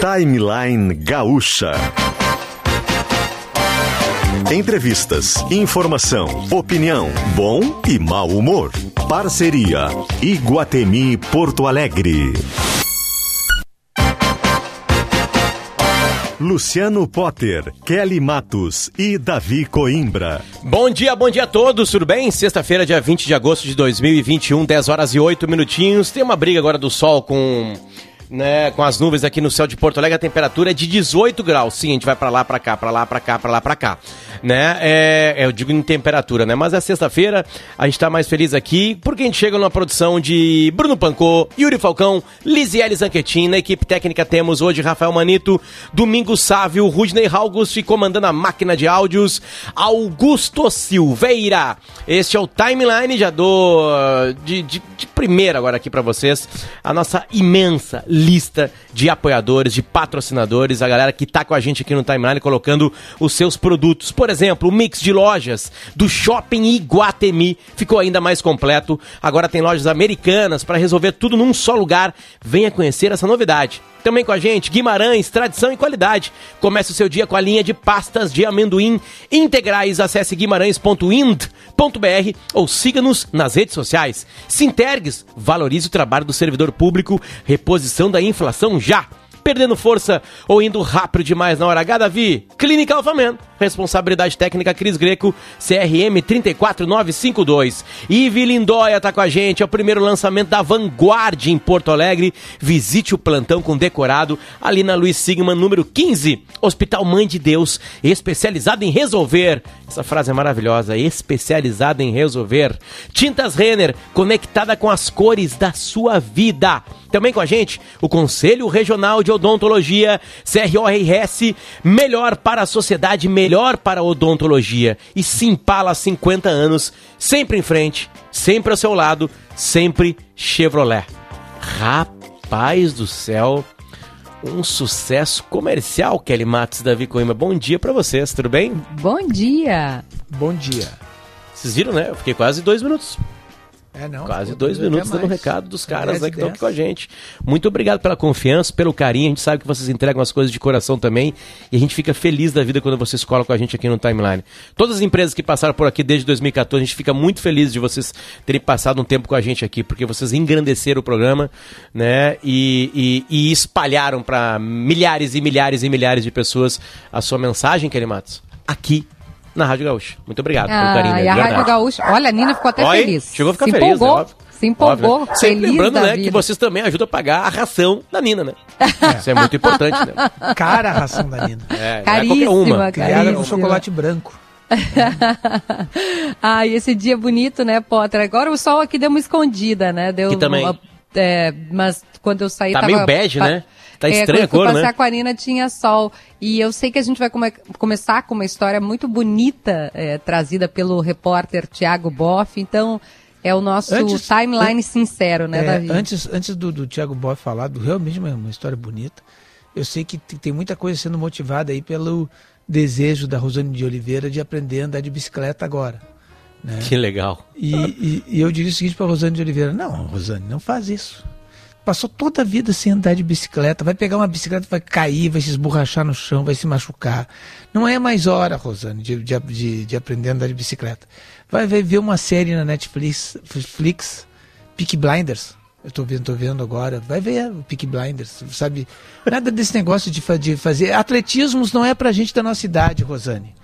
Timeline Gaúcha. Entrevistas, informação, opinião, bom e mau humor. Parceria Iguatemi Porto Alegre. Luciano Potter, Kelly Matos e Davi Coimbra. Bom dia, bom dia a todos, tudo bem? Sexta-feira, dia 20 de agosto de 2021, 10 horas e 8 minutinhos. Tem uma briga agora do sol com né, com as nuvens aqui no céu de Porto Alegre, a temperatura é de 18 graus. Sim, a gente vai para lá, para cá, para lá, para cá, para lá, para cá, né? É, eu digo em temperatura, né? Mas é sexta-feira, a gente tá mais feliz aqui porque a gente chega numa produção de Bruno Pancô, Yuri Falcão, Lisiele Zanquetin. Na equipe técnica temos hoje Rafael Manito, Domingo Sávio, Rudney August comandando a máquina de áudios, Augusto Silveira. Este é o timeline, já dou de, de, de primeira agora aqui para vocês a nossa imensa lista de apoiadores, de patrocinadores, a galera que tá com a gente aqui no timeline colocando os seus produtos. Por exemplo, o mix de lojas do Shopping Iguatemi ficou ainda mais completo. Agora tem lojas americanas para resolver tudo num só lugar. Venha conhecer essa novidade. Também com a gente, Guimarães, tradição e qualidade. Comece o seu dia com a linha de pastas de amendoim integrais. Acesse guimarães.ind.br ou siga-nos nas redes sociais. Sintergues, valorize o trabalho do servidor público. Reposição da inflação já perdendo força ou indo rápido demais na hora H, Davi? Clínica Alfaman. Responsabilidade técnica Cris Greco, CRM 34952. Ivi Lindóia tá com a gente, é o primeiro lançamento da Vanguard em Porto Alegre. Visite o plantão com decorado ali na Luiz Sigma, número 15. Hospital Mãe de Deus, especializado em resolver. Essa frase é maravilhosa, especializada em resolver. Tintas Renner, conectada com as cores da sua vida. Também com a gente, o Conselho Regional de Odontologia, CRORS, melhor para a sociedade, melhor para a odontologia. E Simpala 50 anos, sempre em frente, sempre ao seu lado, sempre Chevrolet. Rapaz do céu, um sucesso comercial, Kelly Matos, Davi Coimbra. Bom dia para vocês, tudo bem? Bom dia. Bom dia. Vocês viram, né? Eu fiquei quase dois minutos. É, não, Quase dois minutos dando mais. recado dos Até caras 10 né, que estão aqui 10. com a gente. Muito obrigado pela confiança, pelo carinho. A gente sabe que vocês entregam as coisas de coração também. E a gente fica feliz da vida quando vocês colam com a gente aqui no Timeline. Todas as empresas que passaram por aqui desde 2014, a gente fica muito feliz de vocês terem passado um tempo com a gente aqui, porque vocês engrandeceram o programa, né? E, e- e espalharam para milhares e milhares e milhares de pessoas a sua mensagem, Kelly Matos, aqui na Rádio Gaúcha. Muito obrigado pelo carinho. Ah, né? e a Rádio. Gaúcha. Olha, a Nina ficou até aí, feliz. Chegou a ficar se feliz, empolgou, né? Óbvio. Se empolgou. Óbvio, né? Sempre feliz lembrando, da né, que vida. vocês também ajudam a pagar a ração da Nina, né? Isso é muito importante, né? Cara a ração da Nina. É, é Caríssima, qualquer uma. Criada no Caríssima. chocolate branco. ah, e esse dia bonito, né, Potter? Agora o sol aqui deu uma escondida, né? Deu Aqui também. uma- é, mas quando eu saí Tá tava... meio bege, né? Tá é, estranha a quando eu cor, fui né? passar com a Nina tinha sol. E eu sei que a gente vai come- começar com uma história muito bonita, é, trazida pelo repórter Tiago Boff. Então, é o nosso Antes- timeline sincero, né, É, Davi? antes antes do, do Thiago Boff falar, do, realmente uma, uma história bonita, eu sei que tem muita coisa sendo motivada aí pelo desejo da Rosane de Oliveira de aprender a andar de bicicleta agora. Né? Que legal. E, e- e eu diria o seguinte para Rosane de Oliveira: não, Rosane, não faz isso. Passou toda a vida sem andar de bicicleta, vai pegar uma bicicleta, vai cair, vai se esborrachar no chão, vai se machucar. Não é mais hora, Rosane, de, de, de- de aprender a andar de bicicleta. Vai, vai ver uma série na Netflix, Flix, Peak Blinders. Eu tô vendo, tô vendo agora. Vai ver o Peak Blinders, sabe? Nada desse negócio de, de fazer. Atletismos não é pra gente da nossa idade, Rosane.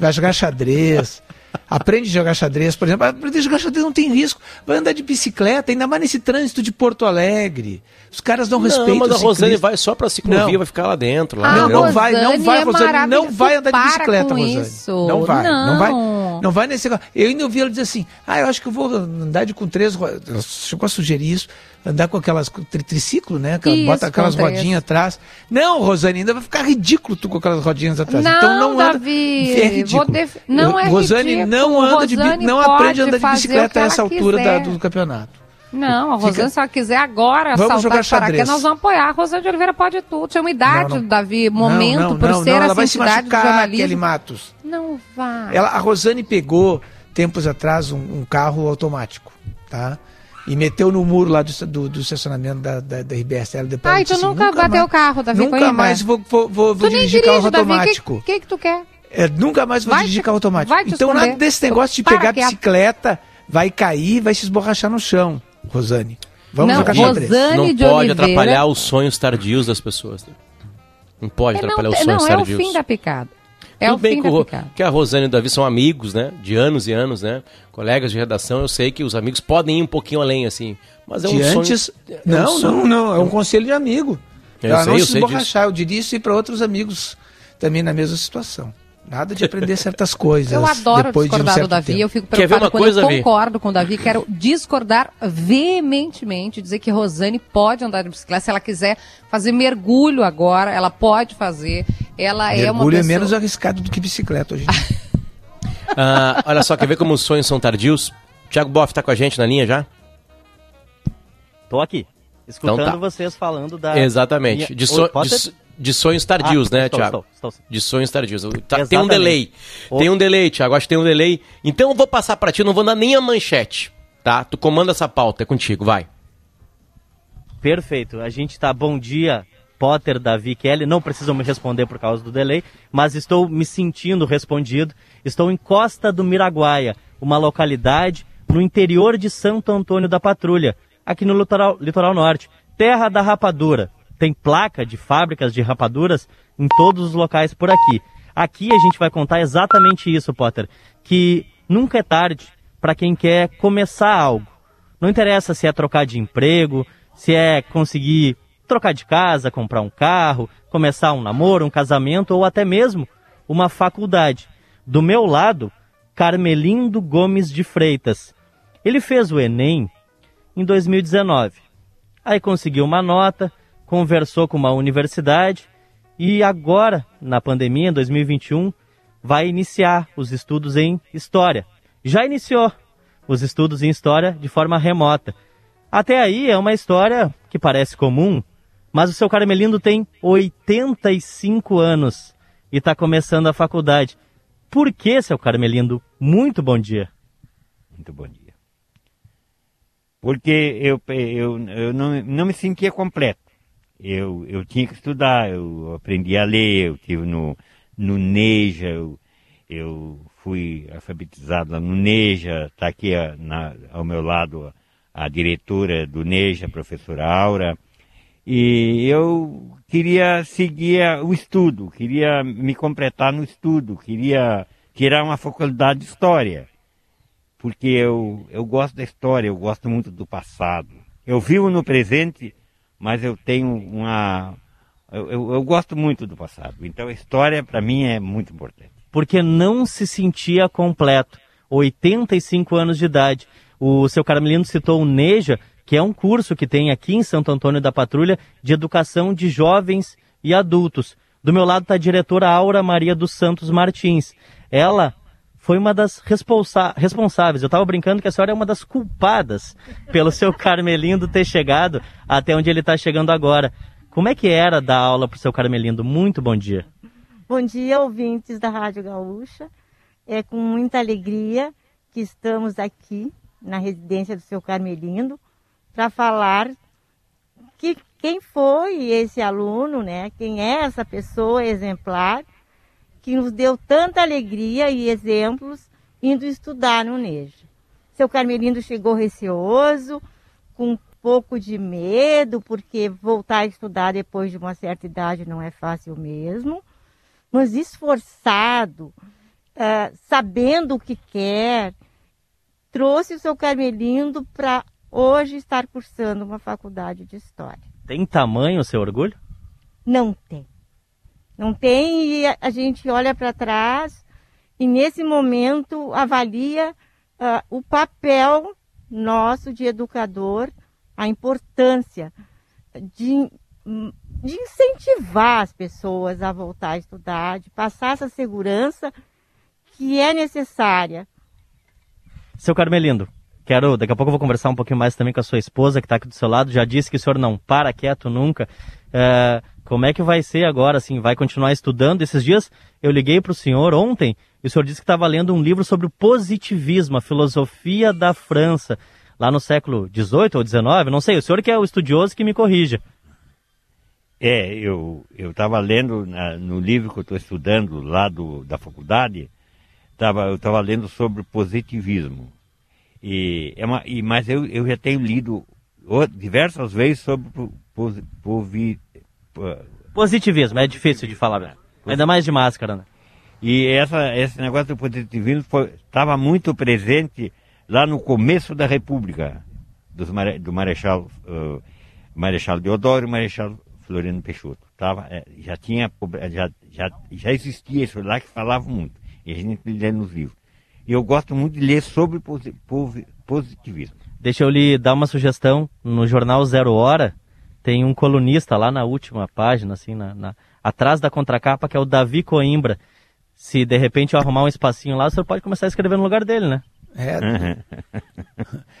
Vai jogar xadrez. Aprende a jogar xadrez, por exemplo. Aprender a jogar xadrez não tem risco. Vai andar de bicicleta, ainda mais nesse trânsito de Porto Alegre. Os caras não, respeitam não, mas a Rosane vai só pra ciclovia, Não. vai ficar lá dentro. Lá, Ah, Não, não vai, não vai, é Rosane. Não vai andar de bicicleta, com Rosane. isso. Não vai, não. vai. Não. Não vai nesse negócio. Eu ainda ouvi ela dizer assim: ah, eu acho que eu vou andar de com três. Ela chegou a sugerir isso. Andar com aquelas tri triciclo, né? Que ela Isso, bota aquelas rodinhas atrás. Não, Rosane, ainda vai ficar ridículo tu com aquelas rodinhas atrás. Não, então não anda. Davi, é ridículo. def- não é Rosane ridículo. não anda de Rosane não aprende a andar de bicicleta a essa altura da- do campeonato. Não, a Rosane, Fica- se ela quiser agora Vamos saltar jogar de paraquedas, nós vamos apoiar. A Rosane de Oliveira pode tudo. Tem uma idade, Não, não. Davi, momento, não, não, por não, ser não, ela vai se entidade do machucar. Kelly Matos. Não vai. Ela, a Rosane pegou, tempos atrás, um, um carro automático, tá? E meteu no muro lá do, do, do estacionamento da, da, da RBSL. Depois Ai, tu disse assim, nunca bateu o carro, Davi Nunca Coimbra. mais vou, vou, vou, Tu dirigir dirige, carro Davi. O automático. que, que que tu quer? É, nunca mais vou Vai dirigir te- carro automático. vai te então esconder. nada desse negócio de Para pegar bicicleta, vai cair, vai se esborrachar no chão, Rosane. Vamos Não, jogar xadrez. Rosane Não de pode Oliveira. atrapalhar os sonhos tardios das pessoas. né? Não pode É, não, atrapalhar os sonhos não, é o tardios. fim da picada. É Tudo o bem fim que, da o, que a Rosane e o Davi são amigos, né? De anos e anos, né? Colegas de redação, eu sei que os amigos podem ir um pouquinho além, assim. Mas é um de sonho. antes. é um não, sonho- não, não. É um conselho de amigo. Eu Pra sei, não eu se sei esborrachar. Eu diria isso e para outros amigos também na mesma situação. Nada de aprender certas coisas. Eu adoro depois de um discordar do Davi, tempo. eu fico Quer ver preocupada uma quando coisa, eu Vi? concordo com o Davi, quero discordar veementemente, dizer que Rosane pode andar de bicicleta, se ela quiser fazer mergulho agora, ela pode fazer, ela é uma Mergulho é pessoa... menos arriscado do que bicicleta hoje. Ah, olha só, quer ver como os sonhos são tardios? Tiago Boff tá com a gente na linha já? Tô aqui, escutando Então tá. vocês falando da... Exatamente. minha- De, so- de, de sonhos tardios, Ah, né, estou, Tiago? estou, estou sim. De sonhos tardios. Tá- tem um delay. O- Tem um delay, Tiago. Acho que tem um delay. Então eu vou passar pra ti, não vou dar nem a manchete, tá? Tu comanda essa pauta, é contigo, vai. Perfeito. A gente tá bom dia, Potter, Davi, Kelly. Não precisam me responder por causa do delay, mas estou me sentindo respondido. Estou em Costa do Miraguaia, uma localidade no interior de Santo Antônio da Patrulha, aqui no litoral, litoral norte. Terra da rapadura. Tem placa de fábricas de rapaduras em todos os locais por aqui. Aqui a gente vai contar exatamente isso, Potter, que nunca é tarde para quem quer começar algo. Não interessa se é trocar de emprego, se é conseguir trocar de casa, comprar um carro, começar um namoro, um casamento ou até mesmo uma faculdade. Do meu lado, Carmelindo Gomes de Freitas. Ele fez o Enem em 2019. Aí conseguiu uma nota, conversou com uma universidade e agora, na pandemia, em 2021, vai iniciar os estudos em História. Já iniciou os estudos em História de forma remota. Até aí é uma história que parece comum, mas o seu Carmelindo tem 85 anos e está começando a faculdade. Por que, seu Carmelindo? Muito bom dia. Muito bom dia. Porque eu, eu, eu não, não me sentia completo. Eu, eu tinha que estudar, eu aprendi a ler, eu tive no, no Neja, eu, eu fui alfabetizado lá no Neja, está aqui na- ao meu lado a diretora do Neja, a professora Aura, e eu queria seguir a- o estudo, queria me completar no estudo, queria tirar uma faculdade de História porque eu, eu gosto da história, eu gosto muito do passado. Eu vivo no presente, mas eu tenho uma. Eu, eu, eu gosto muito do passado. Então a história, para mim, é muito importante. porque não se sentia completo. 85 anos de idade. O seu Carmelino citou o NEJA, que é um curso que tem aqui em Santo Antônio da Patrulha de educação de jovens e adultos. Do meu lado está a diretora Aura Maria dos Santos Martins. Ela foi uma das responsa- responsáveis. Eu estava brincando que a senhora é uma das culpadas pelo seu Carmelindo ter chegado até onde ele está chegando agora. Como é que era dar aula para o seu Carmelindo? Muito bom dia. Bom dia, ouvintes da Rádio Gaúcha. É com muita alegria que estamos aqui na residência do seu Carmelindo para falar que quem foi esse aluno, né? Quem é essa pessoa exemplar que nos deu tanta alegria e exemplos indo estudar no NEJA. Seu Carmelindo chegou receoso, com um pouco de medo, porque voltar a estudar depois de uma certa idade não é fácil mesmo mas esforçado, ah, sabendo o que quer, trouxe o seu Carmelindo para hoje estar cursando uma faculdade de História. Tem tamanho o seu orgulho? Não tem. Não tem e a, gente olha para trás e nesse momento avalia ah, o papel nosso de educador, a importância de, de incentivar as pessoas a voltar a estudar, de passar essa segurança que é necessária. Seu Carmelindo, quero, daqui a pouco eu vou conversar um pouquinho mais também com a sua esposa que está aqui do seu lado. Já disse que o senhor não para quieto nunca. É, como é que vai ser agora, assim? Vai continuar estudando? Esses dias eu liguei para o senhor ontem e o senhor disse que estava lendo um livro sobre o positivismo, a filosofia da França. lá no século XVIII ou XIX, não sei, o senhor que é o estudioso que me corrija. É, eu estava lendo na, no livro que eu estou estudando lá do, da faculdade, tava, eu estava lendo sobre positivismo. E, é uma, e, mas eu, eu já tenho lido diversas vezes sobre po- posi- povi- po- Positivismo, é difícil de falar, né? ainda mais de máscara, né? E essa, esse negócio do positivismo estava muito presente lá no começo da República, dos do Marechal, uh, Marechal Deodoro e Marechal Floriano Peixoto. Tava, eh, já, tinha, já, já, já existia isso lá que falava muito. E a gente lê nos livros. E eu gosto muito de ler sobre positivismo. Deixa eu lhe dar uma sugestão. No jornal Zero Hora, tem um colunista lá na última página, assim, na, na- atrás da contracapa, que é o Davi Coimbra. Se de repente eu arrumar um espacinho lá, o senhor pode começar a escrever no lugar dele, né? É,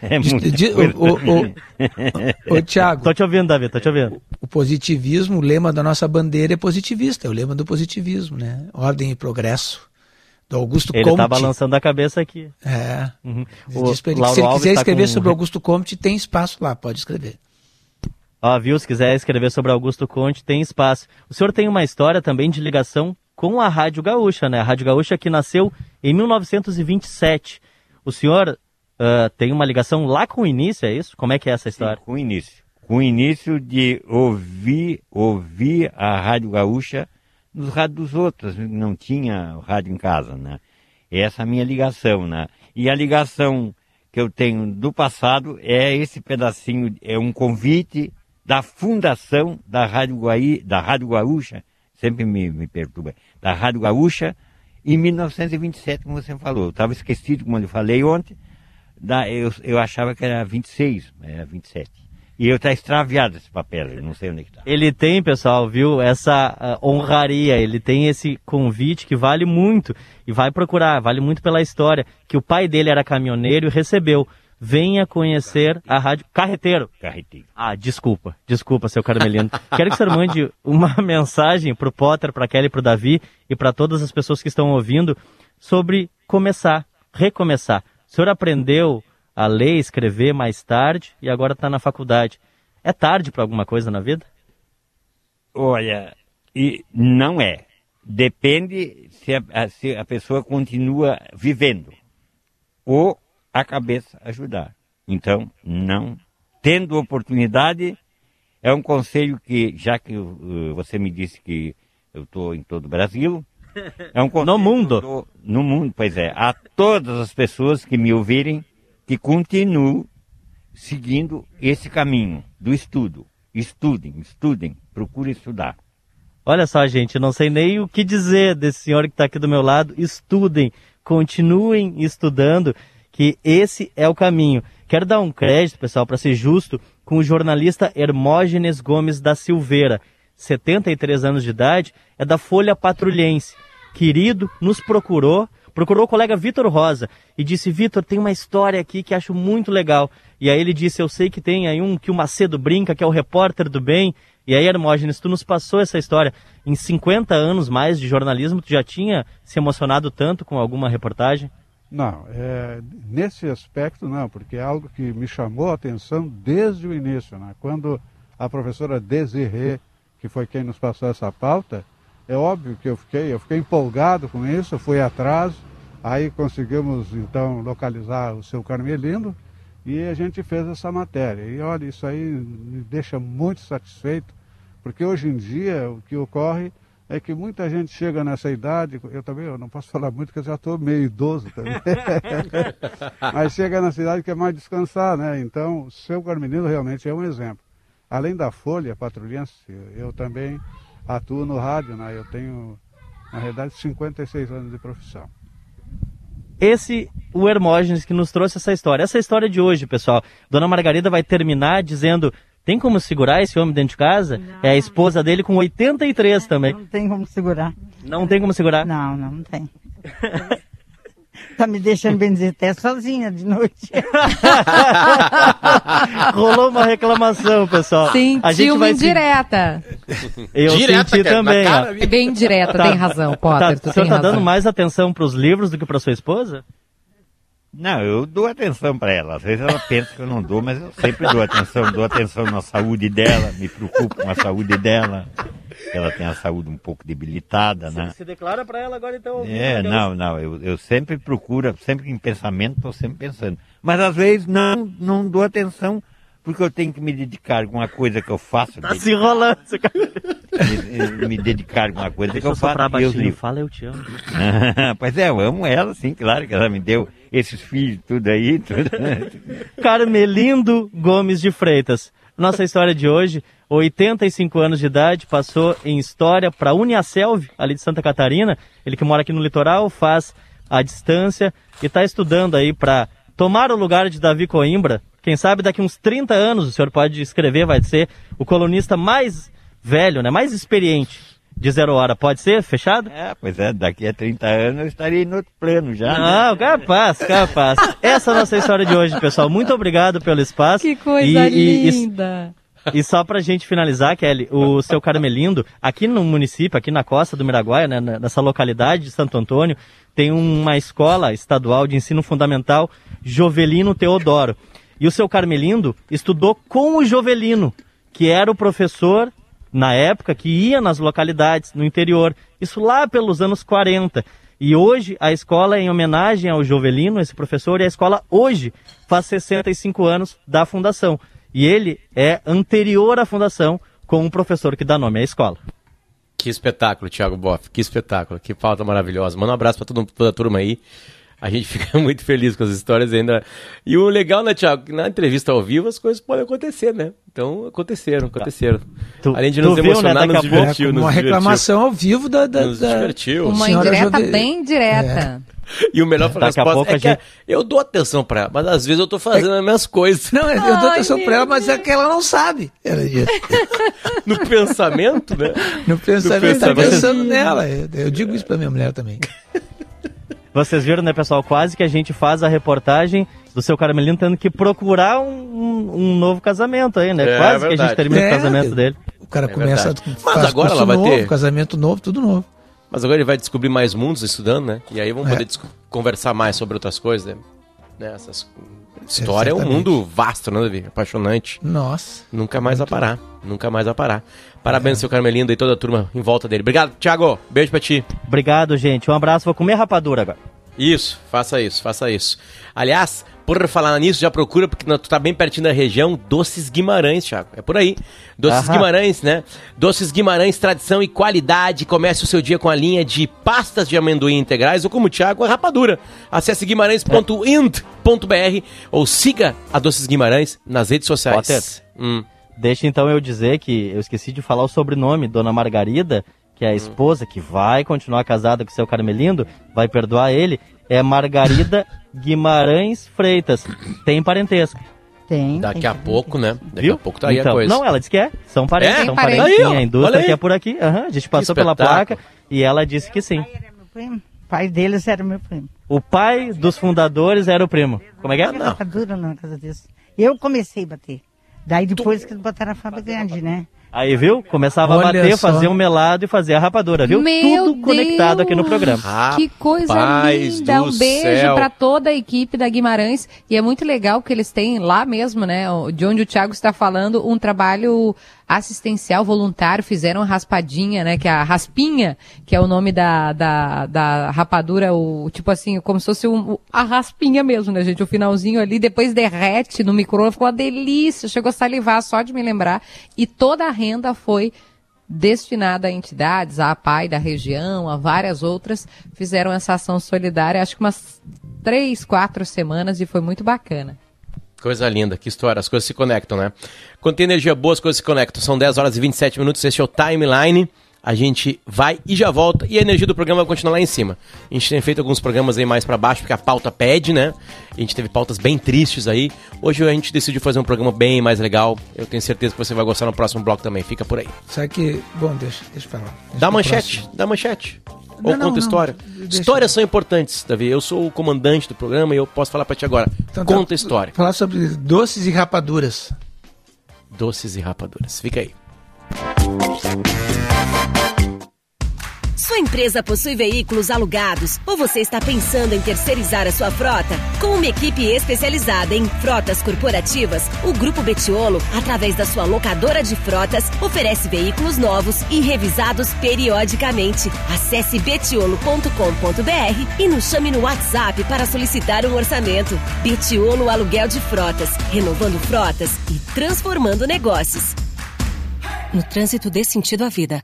É Diz- muito o, o, o Tiago, Tô te ouvindo, Davi, tô te ouvindo. o positivismo, o lema da nossa bandeira é positivista, é o lema do positivismo, né? Ordem e progresso. Do Augusto Ele Comte. tá balançando a cabeça aqui. É. Uhum. Pra ele Lauro se ele Alves quiser tá escrever com- sobre Augusto Comte, tem espaço lá, pode escrever. Ó, viu? Se quiser escrever sobre Augusto Conte, tem espaço. O senhor tem uma história também de ligação com a Rádio Gaúcha, né? A Rádio Gaúcha que nasceu em 1927. O senhor ah, tem uma ligação lá com o início, é isso? Como é que é essa história? Com o início. Com o início de ouvir, ouvir a Rádio Gaúcha nos rádios dos outros. Não tinha rádio em casa, né? Essa é a minha ligação, né? E a ligação que eu tenho do passado é esse pedacinho, é um convite da fundação da Rádio, Guaí, da Rádio Gaúcha, sempre me, me perturba, da Rádio Gaúcha, em 1927, como você falou. Eu estava esquecido, como eu falei ontem, da, eu, eu achava que era 26, mas era 27. E eu tá extraviado esse papel, eu não sei onde é que tá. Ele tem, pessoal, viu, essa ah, honraria, ele tem esse convite que vale muito e vai procurar, vale muito pela história, que o pai dele era caminhoneiro e recebeu. Venha conhecer a rádio Carreteiro. Carreteiro. Ah, desculpa, desculpa, seu Carmelino. Quero que o senhor mande uma mensagem pro Potter, pra Kelly, pro Davi e para todas as pessoas que estão ouvindo sobre começar, recomeçar. O senhor aprendeu a ler escrever mais tarde e agora está na faculdade. É tarde para alguma coisa na vida? Olha, e não é. Depende se a, se a pessoa continua vivendo ou a cabeça ajudar. Então, não. Tendo oportunidade, é um conselho que, já que uh, você me disse que eu estou em todo o Brasil, é um conselho No mundo. no mundo, pois é. A todas as pessoas que me ouvirem, que continuem seguindo esse caminho do estudo. Estudem, estudem, procurem estudar. Olha só, gente, não sei nem o que dizer desse senhor que está aqui do meu lado. Estudem, continuem estudando, que esse é o caminho. Quero dar um crédito, pessoal, para ser justo, com o jornalista Hermógenes Gomes da Silveira, 73 anos de idade, é da Folha Patrulhense. Querido, nos procurou, procurou o colega Vitor Rosa e disse: Vitor, tem uma história aqui que acho muito legal. E aí ele disse: Eu sei que tem aí um que o Macedo brinca, que é o repórter do bem. E aí, Hermógenes, tu nos passou essa história. Em 50 anos mais de jornalismo, tu já tinha se emocionado tanto com alguma reportagem? Não, é, nesse aspecto não, porque é algo que me chamou a atenção desde o início. Né? Quando a professora Desirê, que foi quem nos passou essa pauta, é óbvio que eu fiquei, eu fiquei empolgado com isso, fui atrás, aí conseguimos então localizar o seu Carmelino e a gente fez essa matéria. E olha, isso aí me deixa muito satisfeito, porque hoje em dia o que ocorre é que muita gente chega nessa idade, eu também eu não posso falar muito porque eu já estou meio idoso também, mas chega nessa idade que é mais descansar, né? Então, o seu Carmenino realmente é um exemplo. Além da Folha Patrulhense, eu também atuo no rádio, né? Eu tenho, na realidade, 56 anos de profissão. Esse, o Hermógenes, que nos trouxe essa história. Essa história de hoje, pessoal. Dona Margarida vai terminar dizendo: tem como segurar esse homem dentro de casa? É a esposa dele com 83 também. Não tem como segurar. Não tem como segurar? Não, não, não tem. tá me deixando bem dizer até sozinha de noite. Rolou uma reclamação, pessoal. Sentiu a gente uma vai se... indireta. Eu Direta, senti cara, também. cara? É bem direta, Tá. tem razão, Tá, Potter, tu o senhor tem tá razão. dando mais atenção pros livros do que pra sua esposa? Não, eu dou atenção para ela. Às vezes ela pensa que eu não dou, mas eu sempre dou atenção. Dou atenção na saúde dela, me preocupo com a saúde dela. Ela tem a saúde um pouco debilitada, né? Se declara para ela agora então. É, não, não. Eu, eu sempre procuro, sempre em pensamento, estou sempre pensando. Mas às vezes não, não dou atenção porque eu tenho que me dedicar a alguma coisa que eu faço. Tá se enrolando. me, me dedicar a alguma coisa que Deixa eu eu soprar faço. Deus baixinho. livre. Fala, eu te amo. pois é, eu amo ela, sim, claro que ela me deu esses filhos, tudo aí. Tudo. Carmelindo Gomes de Freitas. Nossa história de hoje, 85 anos de idade, passou em História para Uniaselv, ali de Santa Catarina. Ele que mora aqui no litoral, faz a distância e está estudando aí para tomar o lugar de Davi Coimbra. Quem sabe daqui uns 30 anos o senhor pode escrever, vai ser o colunista mais velho, né, mais experiente de Zero Hora. Pode ser? Fechado? É, pois é, daqui a 30 anos eu estarei em outro plano já. né? Não, capaz, capaz. Essa é a nossa história de hoje, pessoal. Muito obrigado pelo espaço. Que coisa E- e- e- linda. E só pra gente finalizar, Kelly, o seu Carmelindo, aqui no município, aqui na costa do Miraguaia, né, na- nessa localidade de Santo Antônio, tem uma escola estadual de ensino fundamental, Jovelino Teodoro. E o seu Carmelindo estudou com o Jovelino, que era o professor, na época, que ia nas localidades, no interior. Isso lá pelos anos 40. E hoje a escola é em homenagem ao Jovelino, esse professor, e a escola hoje faz 65 anos da fundação. E ele é anterior à fundação com um professor que dá nome à escola. Que espetáculo, Thiago Boff. Que espetáculo. Que pauta maravilhosa. Manda um abraço todo- toda a turma aí. A gente fica muito feliz com as histórias ainda. E o legal, né, Thiago? que Na entrevista ao vivo as coisas podem acontecer, né? Então aconteceram, aconteceram. Tu- Além de tu nos viu, né, emocionar, daqui nos divertiu. É, nos uma divertiu. reclamação ao vivo da. da, Nos da- divertiu. Uma indireta Jove- bem direta. E o melhor foi a Daqui a resposta pouco é a que gente- eu dou atenção pra ela, mas às vezes eu tô fazendo as minhas coisas. Não, eu dou Ai, atenção pra ela, mas é que ela não sabe. No pensamento, né? No pensamento, tá pensamento. pensando nela. Eu, eu digo isso pra minha mulher também. Vocês viram, né, pessoal? Quase que a gente faz a reportagem do seu Carmelino tendo que procurar um, um- um novo casamento aí, né? É, Quase que a gente termina É, o casamento dele. O cara É começa verdade. faz Mas agora ela vai novo, ter- casamento novo, tudo novo. Mas agora ele vai descobrir mais mundos estudando, né? E aí vamos É. poder conversar mais sobre outras coisas, né? Né, Essas... História é um mundo vasto, né, Davi? Apaixonante. Nossa. Nunca mais vai parar. Nunca mais vai parar. É. Parabéns, seu Carmelindo e toda a turma em volta dele. Obrigado, Thiago. Beijo pra ti. Obrigado, gente. Um abraço. Vou comer rapadura agora. Isso, faça isso, faça isso. Aliás, por falar nisso, já procura, porque tu tá bem pertinho da região, Doces Guimarães, Thiago. É por aí. Doces Aham. Guimarães, né? Doces Guimarães, tradição e qualidade. Comece o seu dia com a linha de pastas de amendoim integrais ou como o Thiago, a rapadura. Acesse guimarães.int.br ou siga a Doces Guimarães nas redes sociais. Potter. Hum. Deixa então eu dizer que eu esqueci de falar o sobrenome, Dona Margarida, que é a esposa que vai continuar casada com o seu Carmelindo, vai perdoar ele, é Margarida Guimarães Freitas. Tem parentesco. Tem. Daqui tem a que- pouco, né? Daqui viu? a pouco tá aí então, a coisa. Não, ela disse que é. São parentes, É? são parentes. Aí, Sim, a indústria que é por aqui. Aham, a gente passou pela placa e ela disse que sim. Pai era meu primo. O pai deles era meu primo. O pai dos fundadores era o primo. Como é que é? Não. Tá dura na casa desse. Eu comecei a bater. Daí depois que eles botaram a fábrica grande, né? Aí, viu? Começava Olha a bater, só. fazer um melado e fazer a rapadura, viu? Meu Tudo conectado aqui no Deus! programa. Que coisa Rapaz linda! Um beijo pra toda a equipe da Guimarães. E é muito legal que eles têm lá mesmo, né? De onde o Thiago está falando, um trabalho assistencial voluntário. Fizeram a raspadinha, né? Que é a raspinha, que é o nome da, da, da rapadura, o tipo assim, como se fosse um, a raspinha mesmo, né, gente? O finalzinho ali, depois derrete no micro ficou uma delícia. Chegou a salivar só de me lembrar. E toda a renda foi destinada a entidades, a APAI da região, a várias outras, fizeram essa ação solidária, acho que umas três, quatro semanas e foi muito bacana. Coisa linda, que história, as coisas se conectam, né? Quando tem energia boa, as coisas se conectam. São 10 horas e 27 minutos, esse é o Timeline. A gente vai e já volta e a energia do programa vai continuar lá em cima. A gente tem feito alguns programas aí mais pra baixo, porque a pauta pede, né? A gente teve pautas bem tristes aí. Hoje a gente decidiu fazer um programa bem mais legal. Eu tenho certeza que você vai gostar no próximo bloco também. Fica por aí. Sabe que. Bom, deixa, deixa pra lá. Deixa Dá manchete, próximo. dá manchete. Ou não, conta não. história. Deixa- Histórias são importantes, Davi. Eu sou o comandante do programa e eu posso falar pra ti agora. Então tá, conta história. Falar sobre doces e rapaduras. Doces e rapaduras. Fica aí. Sua empresa possui veículos alugados ou você está pensando em terceirizar a sua frota? Com uma equipe especializada em frotas corporativas, o Grupo Betiolo, através da sua locadora de frotas, oferece veículos novos e revisados periodicamente. Acesse betiolo.com.br e nos chame no WhatsApp para solicitar um orçamento. Betiolo Aluguel de Frotas, renovando frotas e transformando negócios. No trânsito dê sentido à vida.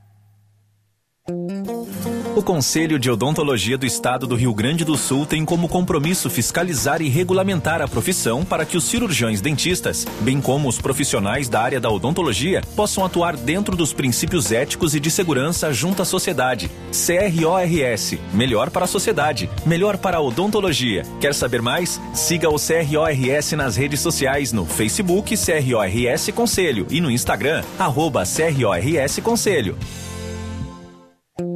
O Conselho de Odontologia do Estado do Rio Grande do Sul tem como compromisso fiscalizar e regulamentar a profissão para que os cirurgiões dentistas, bem como os profissionais da área da odontologia, possam atuar dentro dos princípios éticos e de segurança junto à sociedade. CRORS Melhor para a sociedade, melhor para a odontologia. Quer saber mais? Siga o CRORS nas redes sociais no Facebook CRORS Conselho e no Instagram, arroba CRORS Conselho.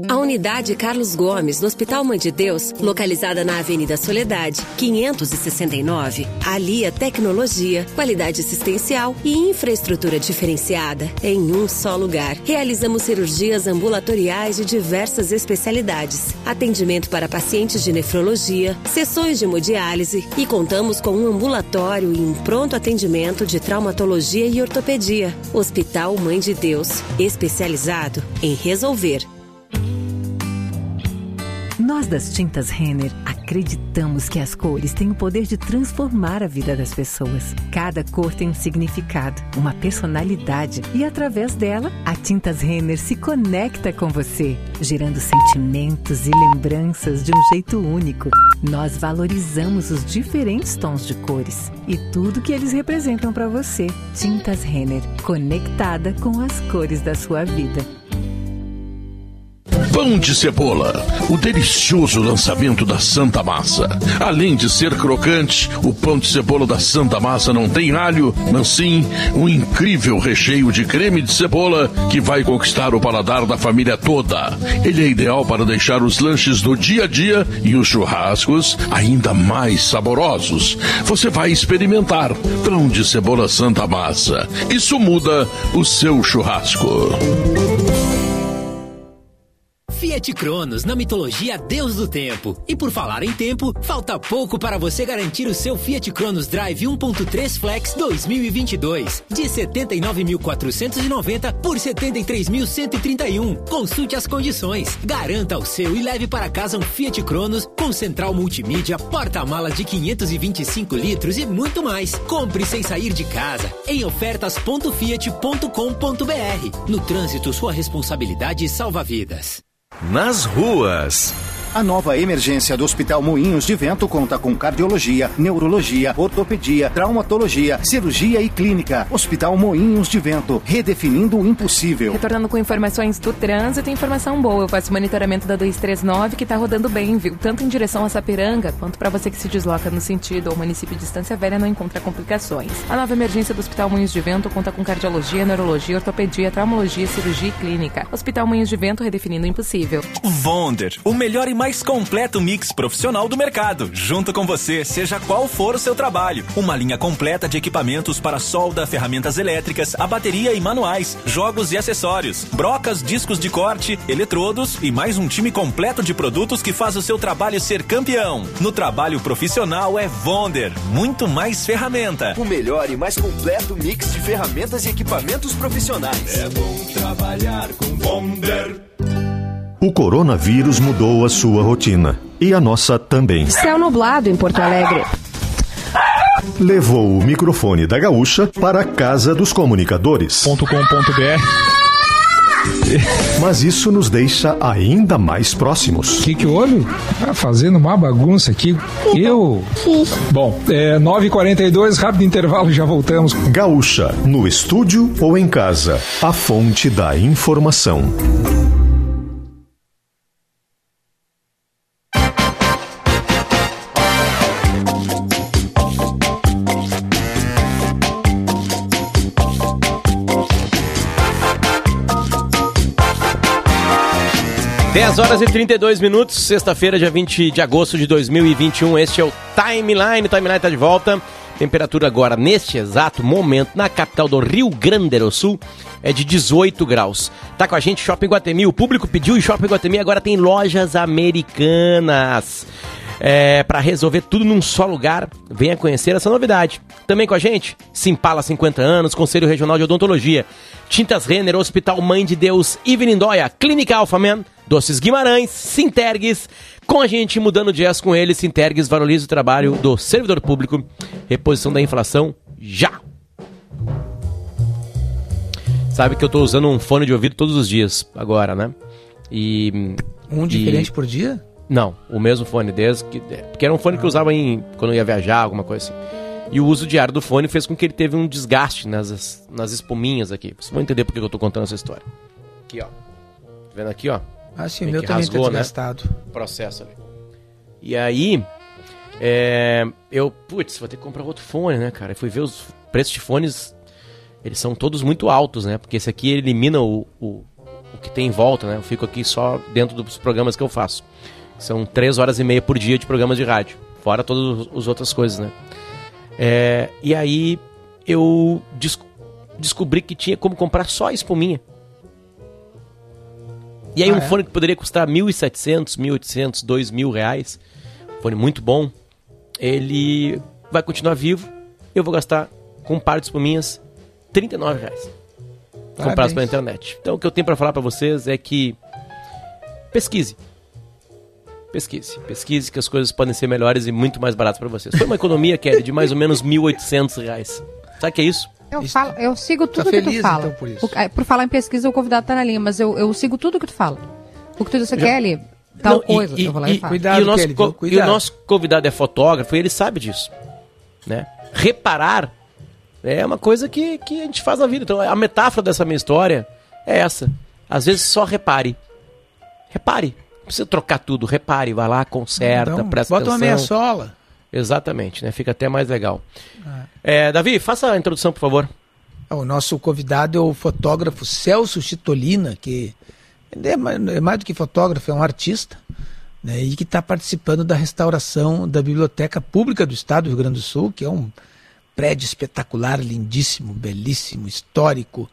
A unidade Carlos Gomes, do Hospital Mãe de Deus, localizada na Avenida Soledade, 569, alia tecnologia, qualidade assistencial e infraestrutura diferenciada em um só lugar. Realizamos cirurgias ambulatoriais de diversas especialidades, atendimento para pacientes de nefrologia, sessões de hemodiálise e contamos com um ambulatório e um pronto atendimento de traumatologia e ortopedia. Hospital Mãe de Deus, especializado em resolver. Nós das Tintas Renner acreditamos que as cores têm o poder de transformar a vida das pessoas. Cada cor tem um significado, uma personalidade e através dela, a Tintas Renner se conecta com você, gerando sentimentos e lembranças de um jeito único. Nós valorizamos os diferentes tons de cores e tudo que eles representam para você. Tintas Renner, conectada com as cores da sua vida. Pão de cebola, o delicioso lançamento da Santa Massa. Além de ser crocante, o pão de cebola da Santa Massa não tem alho, mas sim um incrível recheio de creme de cebola que vai conquistar o paladar da família toda. Ele é ideal para deixar os lanches do dia a dia e os churrascos ainda mais saborosos. Você vai experimentar pão de cebola Santa Massa. Isso muda o seu churrasco. Fiat Cronos, na mitologia Deus do Tempo. E por falar em tempo, falta pouco para você garantir o seu Fiat Cronos Drive 1.3 Flex 2022. De 79.490 por 73.131. Consulte as condições. Garanta o seu e leve para casa um Fiat Cronos com central multimídia, porta-malas de 525 litros e muito mais. Compre sem sair de casa em ofertas.fiat.com.br. No trânsito, sua responsabilidade salva vidas. Nas ruas. A nova emergência do Hospital Moinhos de Vento conta com cardiologia, neurologia, ortopedia, traumatologia, cirurgia e clínica. Hospital Moinhos de Vento, redefinindo o impossível. Retornando com informações do trânsito, informação boa. Eu faço monitoramento da 239 que tá rodando bem, viu? Tanto em direção a Sapiranga, quanto para você que se desloca no sentido ao município de Estância Velha não encontra complicações. A nova emergência do Hospital Moinhos de Vento conta com cardiologia, neurologia, ortopedia, traumologia, cirurgia e clínica. Hospital Moinhos de Vento redefinindo o impossível. Vonder, o melhor e mais completo mix profissional do mercado, junto com você, seja qual for o seu trabalho. Uma linha completa de equipamentos para solda, ferramentas elétricas, a bateria e manuais, jogos e acessórios, brocas, discos de corte, eletrodos e mais um time completo de produtos que faz o seu trabalho ser campeão. No trabalho profissional é Vonder, muito mais ferramenta. O melhor e mais completo mix de ferramentas e equipamentos profissionais. É bom trabalhar com Vonder. O coronavírus mudou a sua rotina. E a nossa também. Céu nublado em Porto Alegre. Levou o microfone da gaúcha para a casa dos comunicadores. .com.br Mas isso nos deixa ainda mais próximos. O que, que houve? Ah, fazendo uma bagunça aqui. Eu. Bom, é 9h42, rápido intervalo, já voltamos. Gaúcha, no estúdio ou em casa, a fonte da informação. Dez horas e 32 minutos, sexta-feira, dia 20 de agosto de 2021. Este é o Timeline. O Timeline está de volta. Temperatura agora, neste exato momento, na capital do Rio Grande do Sul, é de 18 graus. Tá com a gente Shopping Guatemi. O público pediu e Shopping Guatemi agora tem lojas americanas. É, para resolver tudo num só lugar, venha conhecer essa novidade. Também com a gente, Simpala 50 anos, Conselho Regional de Odontologia, Tintas Renner, Hospital Mãe de Deus, Ivenindóia, Clínica Alphaman, Doces Guimarães, Sintergues, com a gente mudando de com ele, Sintergues valoriza o trabalho do servidor público, reposição da inflação já. Sabe que eu tô usando um fone de ouvido todos os dias agora, né? E Um e- diferente por dia? Não, o mesmo fone desde que porque era um fone que eu usava em quando eu ia viajar, alguma coisa assim. E o uso diário do fone fez com que ele teve um desgaste nas, nas espuminhas aqui. Vocês vão entender por que eu tô contando essa história. Aqui, ó. Tá vendo aqui, ó? Ah, sim, o meu também tá rasgou, né? desgastado. Processo ali. E aí, é, eu, putz, vou ter que comprar outro fone, né, cara? Eu fui ver os preços de fones, eles são todos muito altos, né? Porque esse aqui elimina o, o, o que tem em volta, né? Eu fico aqui só dentro dos programas que eu faço. São três horas e meia por dia de programas de rádio, fora todas as outras coisas, né? É, e aí eu des- descobri que tinha como comprar só a espuminha. E aí Ah, um é? fone que poderia custar 1.700, 1.800, 2.000 reais, fone muito bom, ele vai continuar vivo. Eu vou gastar com um par de espuminhas 39 reais. Comprados pela internet. Então o que eu tenho pra falar pra vocês é que pesquise. Pesquise. Pesquise que as coisas podem ser melhores e muito mais baratas pra vocês. Foi uma economia, Kelly, de mais ou menos 1.800 reais. Sabe o que é isso? Eu, falo, eu sigo tudo Tá que feliz, tu fala. então, por isso. O- é, por falar em pesquisa, o convidado tá na linha, mas eu, eu sigo tudo que tu fala. O que tu disse, Kelly, tal Não, coisa. E, eu vou lá e, e- falo. e o nosso, co- e o nosso convidado é fotógrafo e ele sabe disso. Né? Reparar é uma coisa que, que a gente faz na vida. Então a metáfora dessa minha história é essa. Às vezes só repare. Repare. Não precisa trocar tudo. Repare, vai lá, conserta, Então, presta bota uma atenção. meia sola. Exatamente, né? Fica até mais legal. É, Davi, faça a introdução, por favor. O nosso convidado é o fotógrafo Celso Chitolina, que é é mais do que fotógrafo, é um artista, né, e que está participando da restauração da Biblioteca Pública do Estado do Rio Grande do Sul, que é um prédio espetacular, lindíssimo, belíssimo, histórico,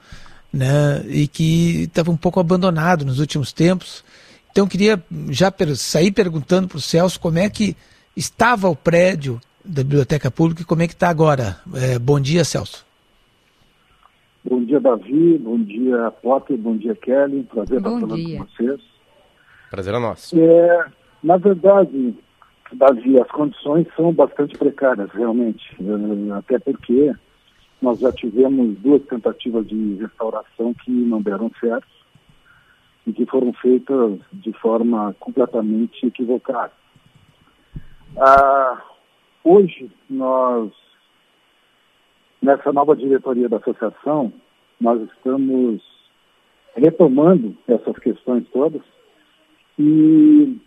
né, e que estava um pouco abandonado nos últimos tempos. Então eu queria já sair perguntando para o Celso como é que estava o prédio da Biblioteca Pública e como é que está agora. É, bom dia, Celso. Bom dia, Davi. Bom dia, Potter. Bom dia, Kelly. Prazer estar Bom falando dia. com vocês. Prazer é nosso. É, na verdade, Davi, as condições são bastante precárias, realmente. Eh, Até porque nós já tivemos duas tentativas de restauração que não deram certo e que foram feitas de forma completamente equivocada. Ah, hoje, nós, nessa nova diretoria da associação, nós estamos retomando essas questões todas e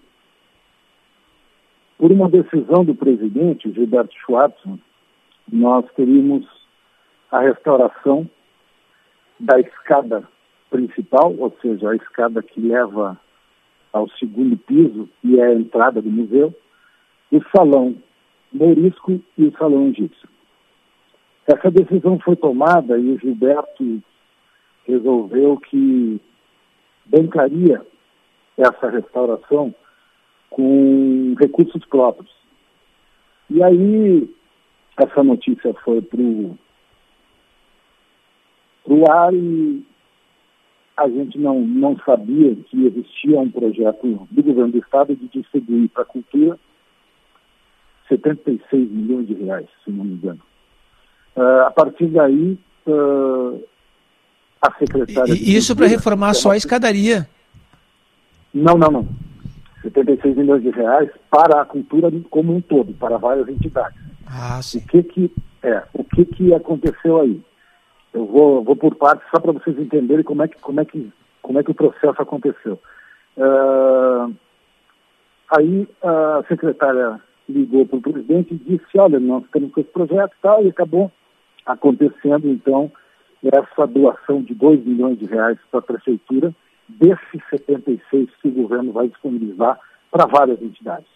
por uma decisão do presidente, Gilberto Schwartzman, nós teríamos a restauração da escada principal, ou seja, a escada que leva ao segundo piso e é a entrada do museu, o salão morisco e o salão egípcio. Essa decisão foi tomada e o Gilberto resolveu que bancaria essa restauração com recursos próprios. E aí essa notícia foi para o ar e a gente não, não sabia que existia um projeto do governo do estado de distribuir para a cultura 76 milhões de reais, se não me engano. Ah, a partir daí, ah, a secretária... E isso para reformar só a escadaria. Não, não, não. 76 milhões de reais para a cultura como um todo, para várias entidades. Ah, sim. O que que, é, o que que aconteceu aí? Eu vou, vou por partes só para vocês entenderem como é que, como é que, como é que o processo aconteceu. Ah, aí a secretária ligou para o presidente e disse, olha, nós temos esse projeto e tal, e acabou acontecendo, então, essa doação de 2 milhões de reais para a prefeitura, desses 76 que o governo vai disponibilizar para várias entidades.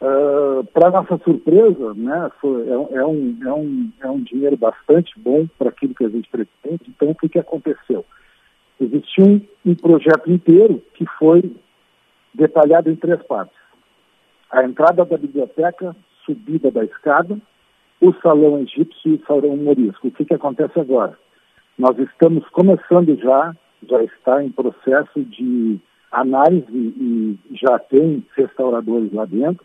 Uh, para nossa surpresa, né, foi, é, é, um, é, um, é um dinheiro bastante bom para aquilo que a gente pretende. Então, o que, que aconteceu? Existiu um, um projeto inteiro que foi detalhado em três partes. A entrada da biblioteca, subida da escada, o salão egípcio e o salão morisco. O que, que acontece agora? Nós estamos começando já, já está em processo de análise e já tem restauradores lá dentro,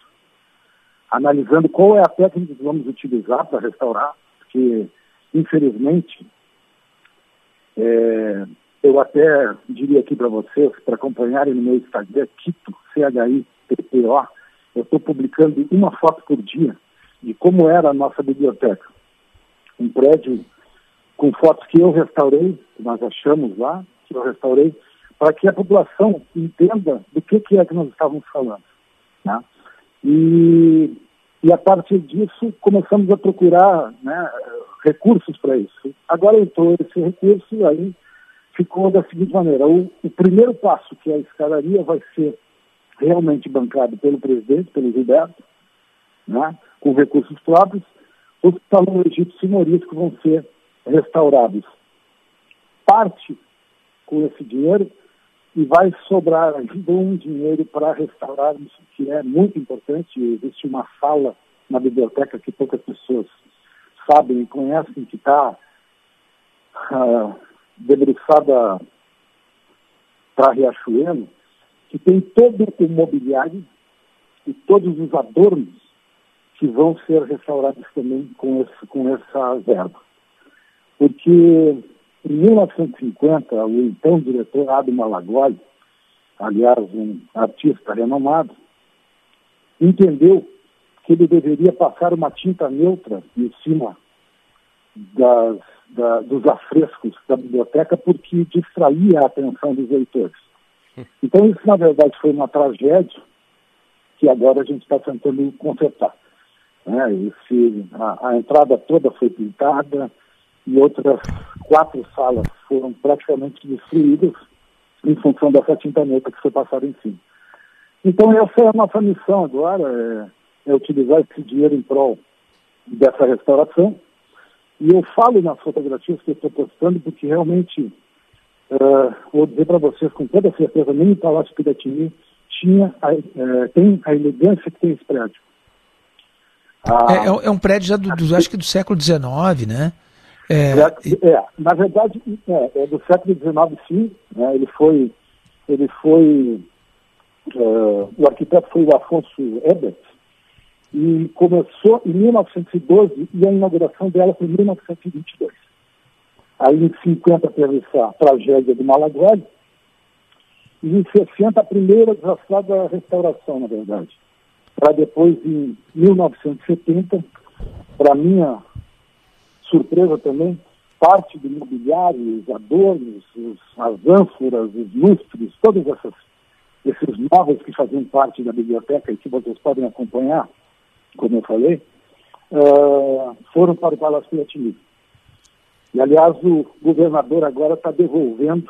analisando qual é a técnica que vamos utilizar para restaurar, porque, infelizmente, é, eu até diria aqui para vocês, para acompanharem no meu Instagram, Quito, C-H-I-T-T-O, eu estou publicando uma foto por dia de como era a nossa biblioteca. Um prédio com fotos que eu restaurei, que nós achamos lá, que eu restaurei, para que a população entenda do que, que é que nós estávamos falando. Né? E, e a partir disso começamos a procurar né, recursos para isso. Agora entrou esse recurso, aí ficou da seguinte maneira: o, o primeiro passo, que é a escadaria, vai ser realmente bancado pelo presidente, pelo Gilberto, né, com recursos próprios. Os salões egípcios e moriscos vão ser restaurados. Parte com esse dinheiro e vai sobrar ainda um dinheiro para restaurarmos, que é muito importante. Existe uma sala na biblioteca que poucas pessoas sabem e conhecem, que está uh, debruçada para Riachuelo, que tem todo o mobiliário e todos os adornos que vão ser restaurados também com, esse, com essa verba. Porque em 1950, o então diretor Ado Malagoli, aliás, um artista renomado, entendeu que ele deveria passar uma tinta neutra em cima das, da, dos afrescos da biblioteca porque distraía a atenção dos leitores. Então, isso, na verdade, foi uma tragédia que agora a gente está tentando consertar. Né? Esse, a, a, entrada toda foi pintada e outras quatro salas foram praticamente destruídas em função dessa tinta neta que foi passada em cima. Então essa é a nossa missão agora, é, é utilizar esse dinheiro em prol dessa restauração. E eu falo nas fotografias que estou postando porque realmente, uh, vou dizer para vocês com toda certeza, nem o Palácio Piratini tinha, uh, tem a elegância que tem esse prédio. Ah, é, é, um prédio já do, do, acho que do século XIX, né? É, é na verdade, é, é, do século XIX sim, né? ele foi, ele foi, uh, o arquiteto foi o Afonso Ebert, e começou em 1912 e a inauguração dela foi em 1922. Aí em 50 teve essa tragédia do Malaguari, e em 60 a primeira desastrosa restauração, na verdade para depois, em 1970, para minha surpresa também, parte do mobiliário, os adornos, os, as ânforas, os lustres, todos essas, esses móveis que faziam parte da biblioteca e que vocês podem acompanhar, como eu falei, uh, foram para o Palácio Piratini. E, aliás, o governador agora está devolvendo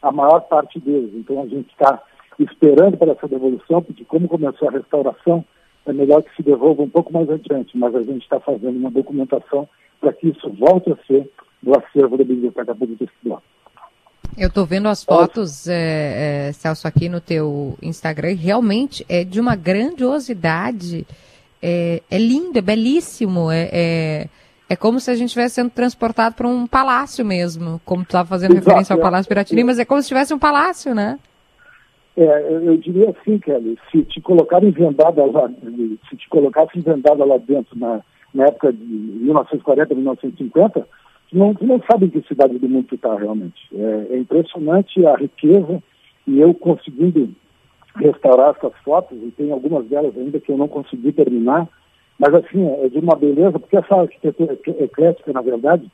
a maior parte deles. Então, a gente está esperando para essa devolução, porque como começou a restauração, é melhor que se devolva um pouco mais adiante, mas a gente está fazendo uma documentação para que isso volte a ser do acervo da Biblioteca Pública Estadual. Eu estou vendo as fotos, é, é, Celso, aqui no teu Instagram, e realmente é de uma grandiosidade. É, é lindo, é belíssimo, é, é, é, como se a gente estivesse sendo transportado para um palácio mesmo, como tu estava fazendo Exato, referência ao é. Palácio Piratini, mas é como se tivesse um palácio, né? É, eu diria assim, Kelly, se te colocarem vendada lá, se te colocassem vendada lá dentro na, na época de 1940, 1950, não, não sabe em que cidade do mundo está realmente. É, é, impressionante a riqueza e eu conseguindo restaurar essas fotos, e tem algumas delas ainda que eu não consegui terminar, mas assim, é de uma beleza, porque essa arquitetura eclética, na verdade,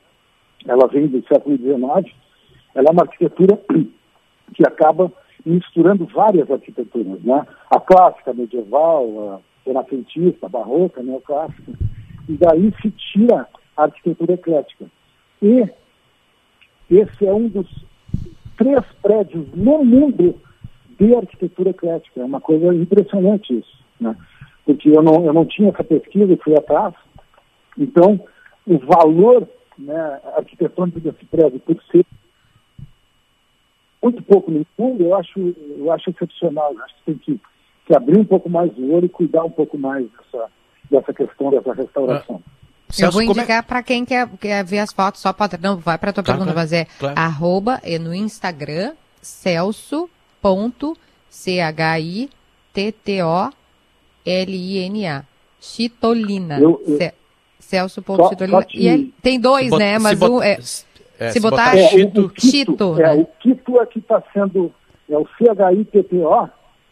ela vem do século XIX, ela é uma arquitetura que acaba misturando várias arquiteturas, né? A clássica, a medieval, a renascentista, a barroca, a neoclássica. E daí se tira a arquitetura eclética. E esse é um dos três prédios no mundo de arquitetura eclética. É uma coisa impressionante isso, né? Porque eu não, eu não tinha essa pesquisa, fui atrás. Então, o valor né, arquitetônico desse prédio, por ser muito pouco no mundo, eu acho, eu acho excepcional. Eu acho que tem que, que abrir um pouco mais o olho e cuidar um pouco mais dessa, dessa questão, dessa restauração. Eu vou indicar para quem quer, quer ver as fotos, só pode. Não, vai para tua Claro, pergunta, claro, mas é claro. arroba e no Instagram celso.chitolina. Chitolina. Eu- eu- Ce- Só- Celso.chitolina. só que- E ele- tem dois, né? Mas um é. é, se se botar botar Chito, o Quito, Chito, é, né? o Quito é que está sendo, é o CHIPPO,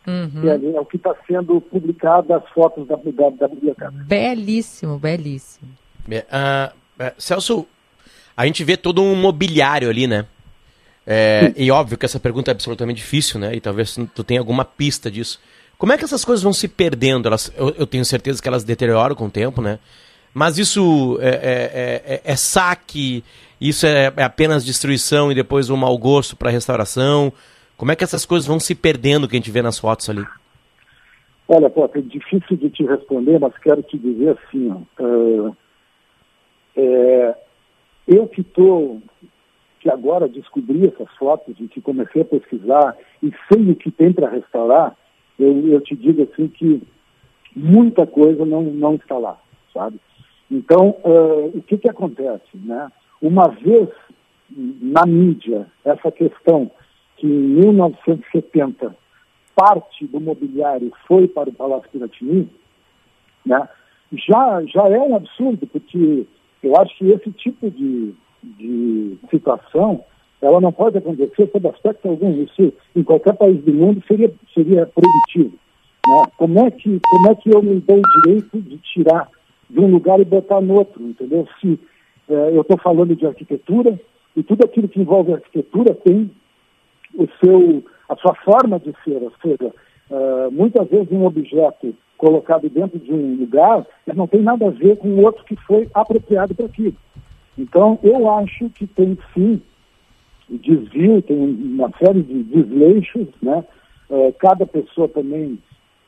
Uhum. é, é o que está sendo publicado as fotos da, da, da biblioteca. Belíssimo, belíssimo. É, é, Celso, a gente vê todo um mobiliário ali, né? É, e óbvio que essa pergunta é absolutamente difícil, né? E talvez tu tenha alguma pista disso. Como é que essas coisas vão se perdendo? Elas, eu, eu tenho certeza que elas deterioram com o tempo, né? Mas isso é, é- é- é saque, isso é, é apenas destruição e depois um mau gosto para restauração. Como é que essas coisas vão se perdendo que a gente vê nas fotos ali? Olha, pô, é difícil de te responder, mas quero te dizer assim, ó, é, eu que estou, que agora descobri essas fotos e que comecei a pesquisar e sei o que tem para restaurar, eu, eu te digo assim que muita coisa não, não está lá, sabe? Então, ah, o que que acontece, né? Uma vez na mídia, essa questão que em 1970 parte do mobiliário foi para o Palácio Piratini, né, já, já é um absurdo, porque eu acho que esse tipo de, de situação ela não pode acontecer sob aspecto algum. Isso em qualquer país do mundo seria, seria proibitivo. Né? Como, é que, como é que eu me dou o direito de tirar de um lugar e botar no outro, entendeu? Se eh, eu estou falando de arquitetura e tudo aquilo que envolve arquitetura tem o seu, a sua forma de ser, ou seja, eh, muitas vezes um objeto colocado dentro de um lugar não tem nada a ver com o outro que foi apropriado para aquilo. Então, eu acho que tem sim desvio, tem uma série de desleixos, né? Eh, cada pessoa também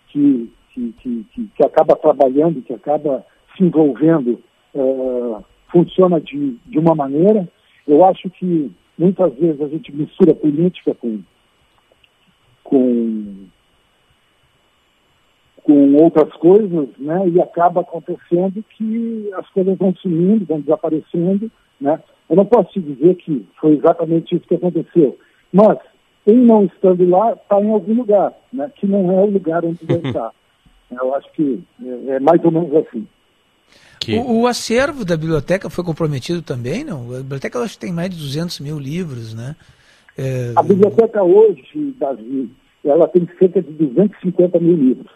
que, que, que, que, acaba trabalhando, que acaba se envolvendo, eh, funciona de, de uma maneira. Eu acho que muitas vezes a gente mistura política com, com, com outras coisas, né? E acaba acontecendo que as coisas vão sumindo, vão desaparecendo, né? Eu não posso te dizer que foi exatamente isso que aconteceu, mas em não estando lá, está em algum lugar, né? Que não é o lugar onde deve estar. Eu acho que é, é mais ou menos assim. O, o acervo da biblioteca foi comprometido também, não? A biblioteca eu acho que tem mais de 200 mil livros, né? É, A biblioteca hoje, Davi, ela tem cerca de 250 mil livros.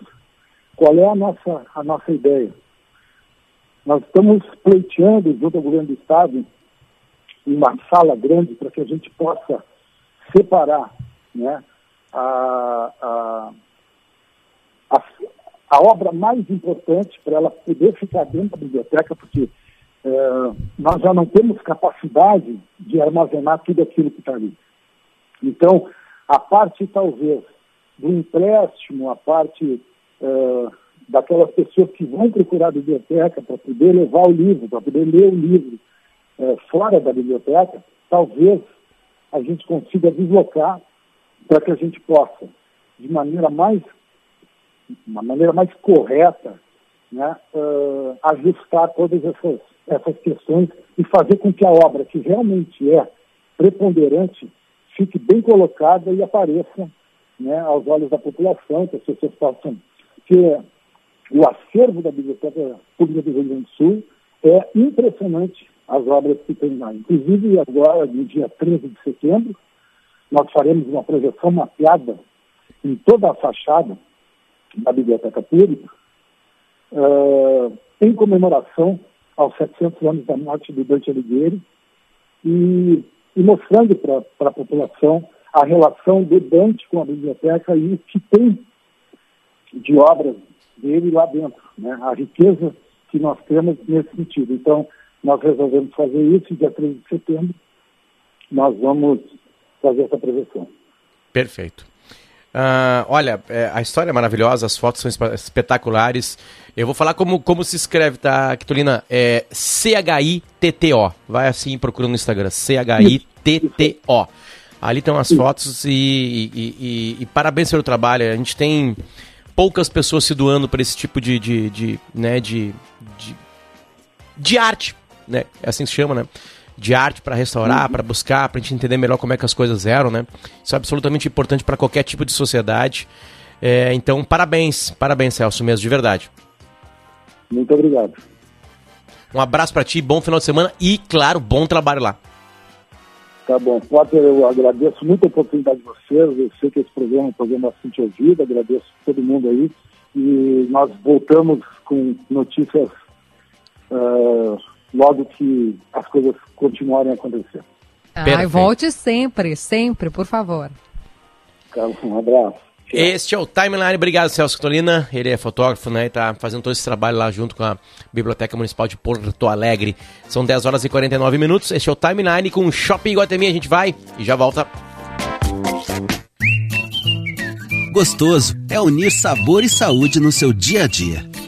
Qual é a nossa, a nossa ideia? Nós estamos pleiteando junto ao governo do Estado uma sala grande para que a gente possa separar né, a, a, a, a obra mais importante para ela poder ficar dentro da biblioteca, porque eh, nós já não temos capacidade de armazenar tudo aquilo que está ali. Então, a parte talvez do empréstimo, a parte eh, daquelas pessoas que vão procurar a biblioteca para poder levar o livro, para poder ler o livro eh, fora da biblioteca, talvez a gente consiga deslocar para que a gente possa, de maneira mais, uma maneira mais correta, né, eh, ajustar todas essas, essas questões e fazer com que a obra que realmente é preponderante fique bem colocada e apareça né, aos olhos da população, que as pessoas possam ter o acervo da Biblioteca Pública do Rio Grande do Sul. É impressionante as obras que tem lá. Inclusive, agora, no dia 13 de setembro, nós faremos uma projeção mapeada em toda a fachada da Biblioteca Pública, eh, em comemoração aos 700 anos da morte do Dante Alighieri e, e mostrando para a população a relação do Dante com a biblioteca e o que tem de obras dele lá dentro, né? a riqueza que nós temos nesse sentido. Então, nós resolvemos fazer isso dia 13 de setembro nós vamos fazer essa projeção. Perfeito. Ah, olha, é, a história é maravilhosa, as fotos são espetaculares. Eu vou falar como, como se escreve, tá, Quitolina? É C-H-I-T-T-O. Vai assim, procura no Instagram. C-H-I-T-T-O. Ali estão as fotos e, e- e- e parabéns pelo trabalho. A gente tem poucas pessoas se doando para esse tipo de, de, de, né, de, de, de arte, né? É assim que se chama, né? De arte para restaurar, para buscar, para a gente entender melhor como é que as coisas eram, né? Isso é absolutamente importante para qualquer tipo de sociedade. É, então, parabéns, parabéns, Celso, mesmo, de verdade. Muito obrigado. Um abraço para ti, bom final de semana e, claro, bom trabalho lá. Tá bom. Potter, eu agradeço muito a oportunidade de vocês. Eu sei que esse programa é um programa bastante ouvido. Agradeço todo mundo aí. E nós voltamos com notícias ah, logo que as coisas continuarem a acontecer. Perfeito. volte sempre, sempre, por favor. Carlos, um abraço. Este é o Timeline. Obrigado, Celso Catolina. Ele é fotógrafo, né? E tá fazendo todo esse trabalho lá junto com a Biblioteca Municipal de Porto Alegre. São 10 horas e 49 minutos. Este é o Timeline com o Shopping Iguatemi. A gente vai e já volta. Gostoso é unir sabor e saúde no seu dia a dia.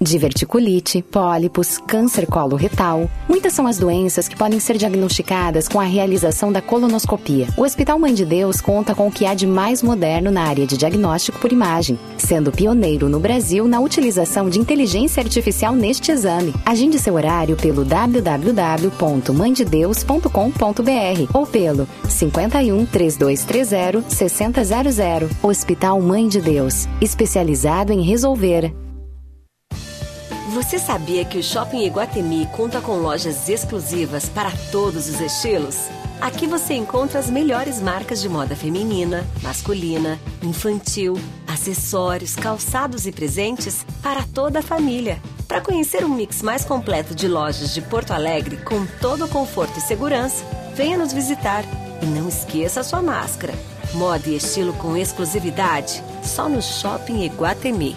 Diverticulite, pólipos, câncer colo-retal. Muitas são as doenças que podem ser diagnosticadas com a realização da colonoscopia. O Hospital Mãe de Deus conta com o que há de mais moderno na área de diagnóstico por imagem, sendo pioneiro no Brasil na utilização de inteligência artificial neste exame. Agende seu horário pelo www.mãededeus.com.br ou pelo 51 3230 6000. Hospital Mãe de Deus, especializado em resolver. Você sabia que o Shopping Iguatemi conta com lojas exclusivas para todos os estilos? Aqui você encontra as melhores marcas de moda feminina, masculina, infantil, acessórios, calçados e presentes para toda a família. Para conhecer um mix mais completo de lojas de Porto Alegre com todo o conforto e segurança, venha nos visitar e não esqueça a sua máscara. Moda e estilo com exclusividade, só no Shopping Iguatemi.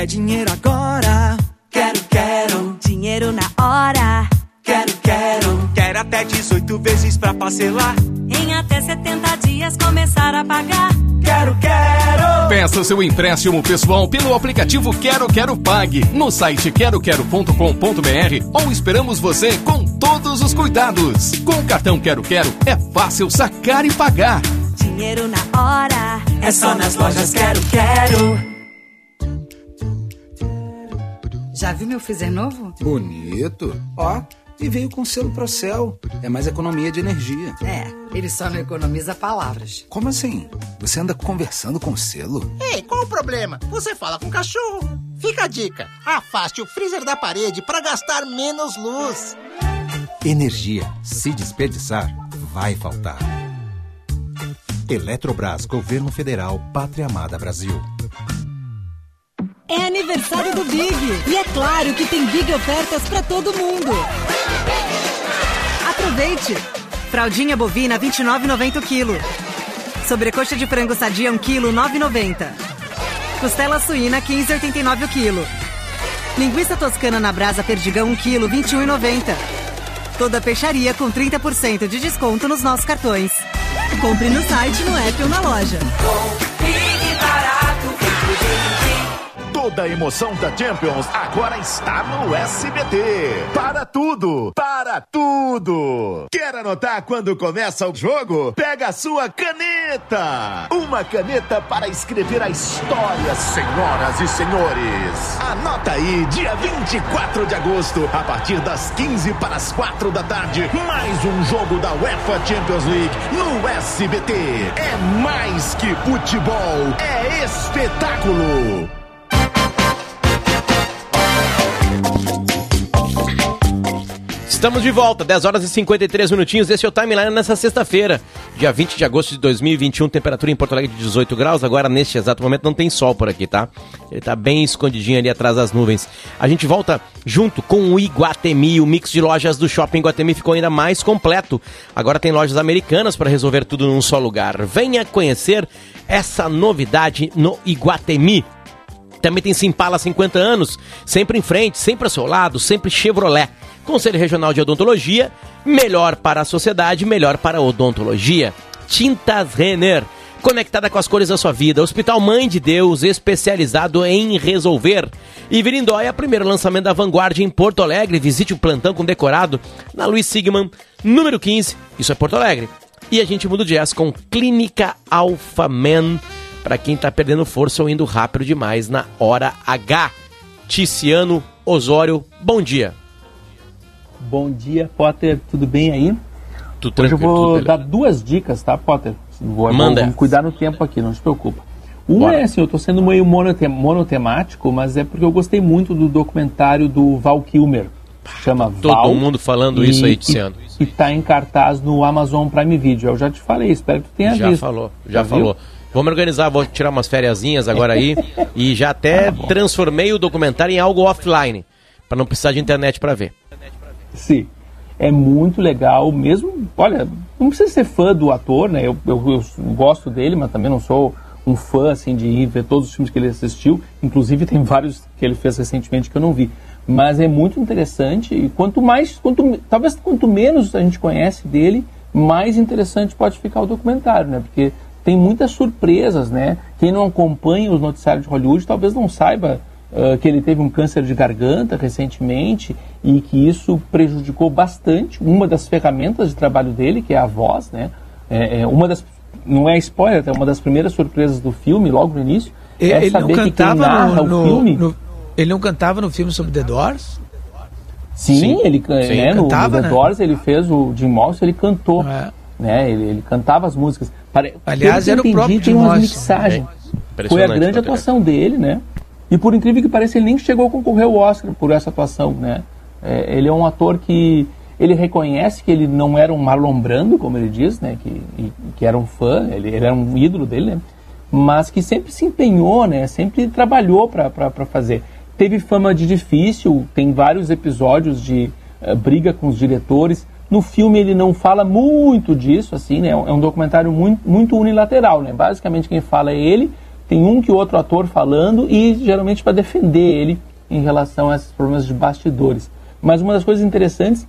Quer dinheiro agora? Quero, quero. Dinheiro na hora? Quero, quero. Quero até 18 vezes pra parcelar. Em até 70 dias começar a pagar. Quero, quero. Peça seu empréstimo pessoal pelo aplicativo Quero Quero Pague no site queroquero.com.br ou esperamos você com todos os cuidados. Com o cartão Quero Quero é fácil sacar e pagar. Dinheiro na hora. É só nas lojas Quero, quero. Já viu meu freezer novo? Bonito. Ó, e veio com selo Procel. É mais economia de energia. É, ele só não economiza palavras. Como assim? Você anda conversando com selo? Ei, qual o problema? Você fala com o cachorro. Fica a dica: afaste o freezer da parede para gastar menos luz. Energia, se desperdiçar, vai faltar. Eletrobras, Governo Federal, Pátria Amada Brasil. É aniversário do Big. E é claro que tem Big ofertas para todo mundo. Aproveite! Fraldinha bovina 29,90 o quilo. Sobrecoxa de frango sadia 1 quilo 9,90. Costela suína 15,89 o quilo. Linguiça toscana na brasa perdigão 1 quilo 21,90. Toda peixaria com 30% de desconto nos nossos cartões. Compre no site, no app ou na loja. Toda a emoção da Champions agora está no SBT. Para tudo, para tudo. Quer anotar quando começa o jogo? Pega a sua caneta. Uma caneta para escrever a história, senhoras e senhores. Anota aí, dia 24 de agosto, a partir das 15 para as 4 da tarde, mais um jogo da UEFA Champions League no SBT. É mais que futebol, é espetáculo. Estamos de volta, 10 horas e 53 minutinhos. Esse é o timeline nessa sexta-feira, dia 20 de agosto de 2021. Temperatura em Porto Alegre de 18 graus. Agora, neste exato momento, não tem sol por aqui, tá? Ele tá bem escondidinho ali atrás das nuvens. A gente volta junto com o Iguatemi. O mix de lojas do Shopping Iguatemi ficou ainda mais completo. Agora tem lojas americanas para resolver tudo num só lugar. Venha conhecer essa novidade no Iguatemi. Também tem Simpala 50 anos, sempre em frente, sempre ao seu lado, sempre Chevrolet. Conselho Regional de Odontologia, melhor para a sociedade, melhor para a odontologia. Tintas Renner, conectada com as cores da sua vida. Hospital Mãe de Deus, especializado em resolver. E Virindóia, primeiro lançamento da Vanguardia em Porto Alegre. Visite o plantão com decorado na Luiz Sigman, número 15. Isso é Porto Alegre. E a gente muda o jazz com Clínica Alpha Man, para quem está perdendo força ou indo rápido demais na hora H. Ticiano Osório, bom dia. Bom dia, Potter. Tudo bem aí? Tudo Hoje eu vou dar duas dicas, tá, Potter? Vou, Manda. vou cuidar no tempo aqui, não se preocupa. Uma Bora. é assim, eu tô sendo meio monote- monotemático, mas é porque eu gostei muito do documentário do Val Kilmer. Chama Todo Val. mundo falando isso aí, Tiziano. E, e tá em cartaz no Amazon Prime Video. Eu já te falei, espero que tu tenha Já visto. falou, já, Já viu? falou. Me organizar, vou tirar umas fériasinhas agora aí e já até transformei o documentário em algo offline, para não precisar de internet para ver. Sim. É muito legal, mesmo. Olha, não precisa ser fã do ator, né? Eu, eu, eu gosto dele, mas também não sou um fã assim de ir ver todos os filmes que ele assistiu. Inclusive tem vários que ele fez recentemente que eu não vi. Mas é muito interessante e quanto mais, quanto, talvez quanto menos a gente conhece dele, mais interessante pode ficar o documentário, né? Porque tem muitas surpresas, né? Quem não acompanha os noticiários de Hollywood talvez não saiba ah, que ele teve um câncer de garganta recentemente e que isso prejudicou bastante uma das ferramentas de trabalho dele, que é a voz, né? É, é uma das não é spoiler, é uma das primeiras surpresas do filme, logo no início, Ele, é ele não saber que quem cantava narra no, o filme no- ele não cantava no filme sobre The Doors? Sim, Sim, ele sim, né, no, cantava, no The né? Doors ele fez o Jim Morrison, ele cantou, É. né? Ele, ele cantava as músicas. Pare- Aliás, era que o próprio entendi, tem umas mixagens. É, Foi a grande atuação dele, né? E por incrível que pareça, ele nem chegou a concorrer ao Oscar por essa atuação, né? É, ele é um ator que ele reconhece que ele não era um Marlon Brando, como ele diz, né? Que, e- que era um fã, ele, ele era um ídolo dele, né? Mas que sempre se empenhou, né? Sempre trabalhou para fazer. Teve fama de difícil, tem vários episódios de eh, briga com os diretores. No filme ele não fala muito disso, assim, né? É um documentário muito, muito unilateral, né? Basicamente quem fala é ele, tem um que outro ator falando e geralmente para defender ele em relação a esses problemas de bastidores. Mas uma das coisas interessantes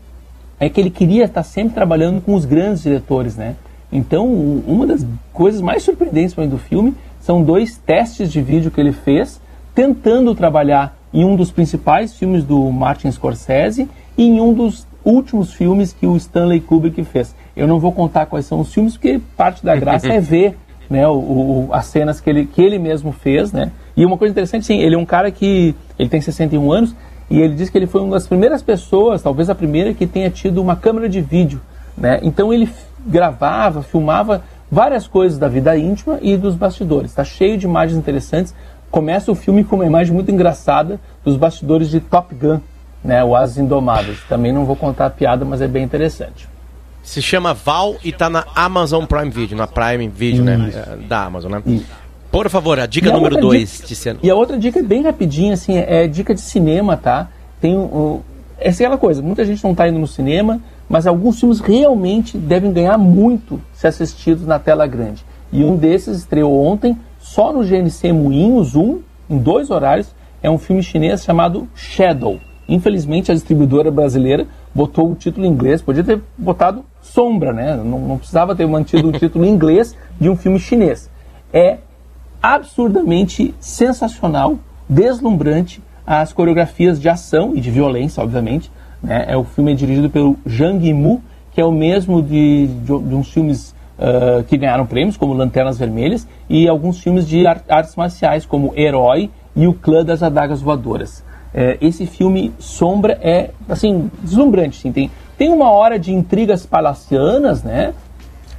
é que ele queria estar sempre trabalhando com os grandes diretores, né? Então, uma das coisas mais surpreendentes do filme são dois testes de vídeo que ele fez, tentando trabalhar em um dos principais filmes do Martin Scorsese e em um dos últimos filmes que o Stanley Kubrick fez. Eu não vou contar quais são os filmes, porque parte da graça é ver né, o, o- as cenas que ele, que ele mesmo fez, né? E uma coisa interessante, sim, ele é um cara que ele tem 61 anos e ele diz que ele foi uma das primeiras pessoas, talvez a primeira, que tenha tido uma câmera de vídeo, né? Então ele gravava, filmava várias coisas da vida íntima e dos bastidores. Está cheio de imagens interessantes. Começa o filme com uma imagem muito engraçada dos bastidores de Top Gun, né? O Asas Indomáveis. Também não vou contar a piada, mas é bem interessante. Se chama Val e tá na Amazon Prime Video, na Prime Video, né? É, Da Amazon, né? Por favor, a dica E número outra 2, dica- Tiziano. E a outra dica é bem rapidinha, assim, é dica de cinema, tá? Tem o, essa é aquela coisa, muita gente não está indo no cinema, mas alguns filmes realmente devem ganhar muito se assistidos na tela grande. E um desses estreou ontem, só no GNC Moinhos 1, em dois horários, é um filme chinês chamado Shadow. Infelizmente a distribuidora brasileira botou o título em inglês, podia ter botado Sombra, né? Não, não precisava ter mantido o título em inglês de um filme chinês. É absurdamente sensacional, deslumbrante as coreografias de ação e de violência, obviamente. Né? É o filme é dirigido pelo Zhang Yimou, que é o mesmo de, de, de uns filmes uh, que ganharam prêmios, como Lanternas Vermelhas, e alguns filmes de artes marciais, como Herói e O Clã das Adagas Voadoras. É, esse filme Sombra é, assim, deslumbrante. Tem, tem uma hora de intrigas palacianas, né?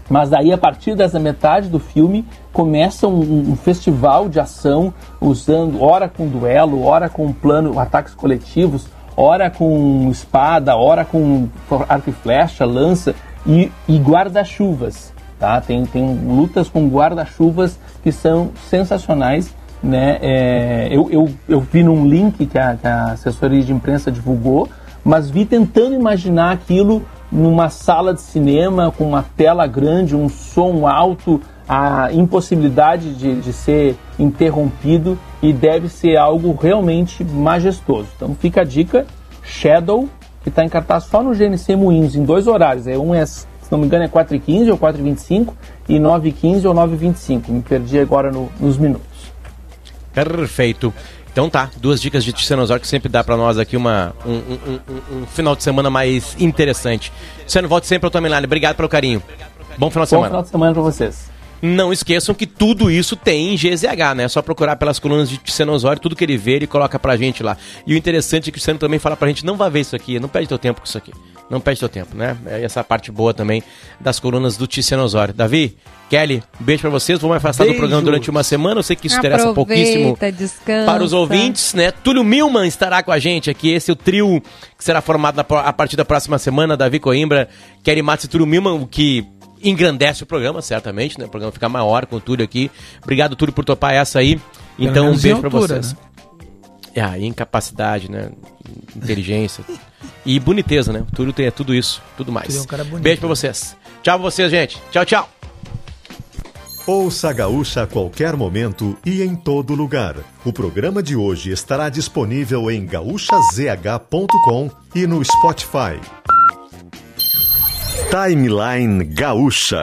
Mas daí, a partir dessa metade do filme, começa um, um, festival de ação, usando, ora com duelo, ora com plano, ataques coletivos, ora com espada, ora com arco e flecha, lança e, e guarda-chuvas. Tá? Tem, tem lutas com guarda-chuvas que são sensacionais. Né? É, eu, eu, eu vi num link que a, que a assessoria de imprensa divulgou, mas vi tentando imaginar aquilo numa sala de cinema com uma tela grande, um som alto, a impossibilidade de, de ser interrompido e deve ser algo realmente majestoso. Então fica a dica, Shadow, que está em cartaz só no GNC Moinhos, em dois horários. É, um é, se não me engano, é 4h15 ou 4h25 e 9h15 ou 9h25. Me perdi agora no, nos minutos. Perfeito. Então tá, duas dicas de Tiranossauro que sempre dá para nós aqui uma, um, um, um, um, final de semana mais interessante. Luciano, volte sempre ao milagre. Obrigado pelo carinho. Bom final de semana. Bom final de semana para vocês. Não esqueçam que tudo isso tem em GZH, né? É só procurar pelas colunas de Ticenosório, tudo que ele vê, ele coloca pra gente lá. E o interessante é que o Luciano também fala pra gente, não vá ver isso aqui, não perde teu tempo com isso aqui. Não perde teu tempo, né? É essa parte boa também das colunas do Ticenosório. Davi, Kelly, um beijo para vocês. Vou me afastar Beijos. do programa durante uma semana. Eu sei que isso Aproveita, interessa pouquíssimo descansa. para os ouvintes, né? Túlio Milman estará com a gente aqui. Esse é o trio que será formado a partir da próxima semana. Davi Coimbra, Kelly Matos e Túlio Milman, o que engrandece o programa, certamente, né? O programa fica maior com o Túlio aqui. Obrigado, Túlio, por topar essa aí. Então, um beijo para vocês. Né? Ah, incapacidade, né? Inteligência. e boniteza, né? O Túlio tem tudo isso, tudo mais. É um bonito, beijo para vocês. Tchau pra vocês, gente. Tchau, tchau. Ouça a Gaúcha a qualquer momento e em todo lugar. O programa de hoje estará disponível em gaúchazh.com e no Spotify. Timeline Gaúcha.